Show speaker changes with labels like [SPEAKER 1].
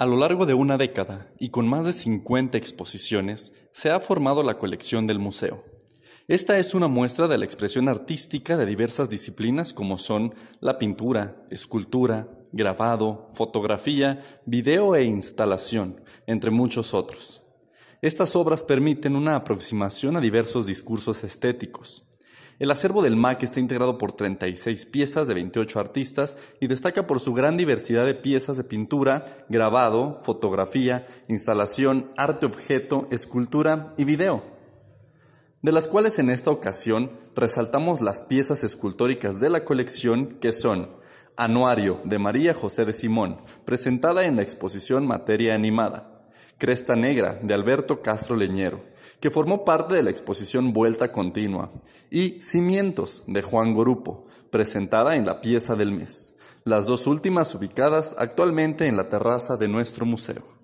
[SPEAKER 1] A lo largo de una década y con más de 50 exposiciones, se ha formado la colección del museo. Esta es una muestra de la expresión artística de diversas disciplinas como son la pintura, escultura, grabado, fotografía, video e instalación, entre muchos otros. Estas obras permiten una aproximación a diversos discursos estéticos. El acervo del MAC está integrado por 36 piezas de 28 artistas y destaca por su gran diversidad de piezas de pintura, grabado, fotografía, instalación, arte objeto, escultura y video, de las cuales en esta ocasión resaltamos las piezas escultóricas de la colección que son Anuario de María José de Simón, presentada en la exposición Materia Animada, Cresta Negra de Alberto Castro Leñero, que formó parte de la exposición Vuelta Continua, y Cimientos de Juan Gorupo, presentada en la pieza del mes, las dos últimas ubicadas actualmente en la terraza de nuestro museo.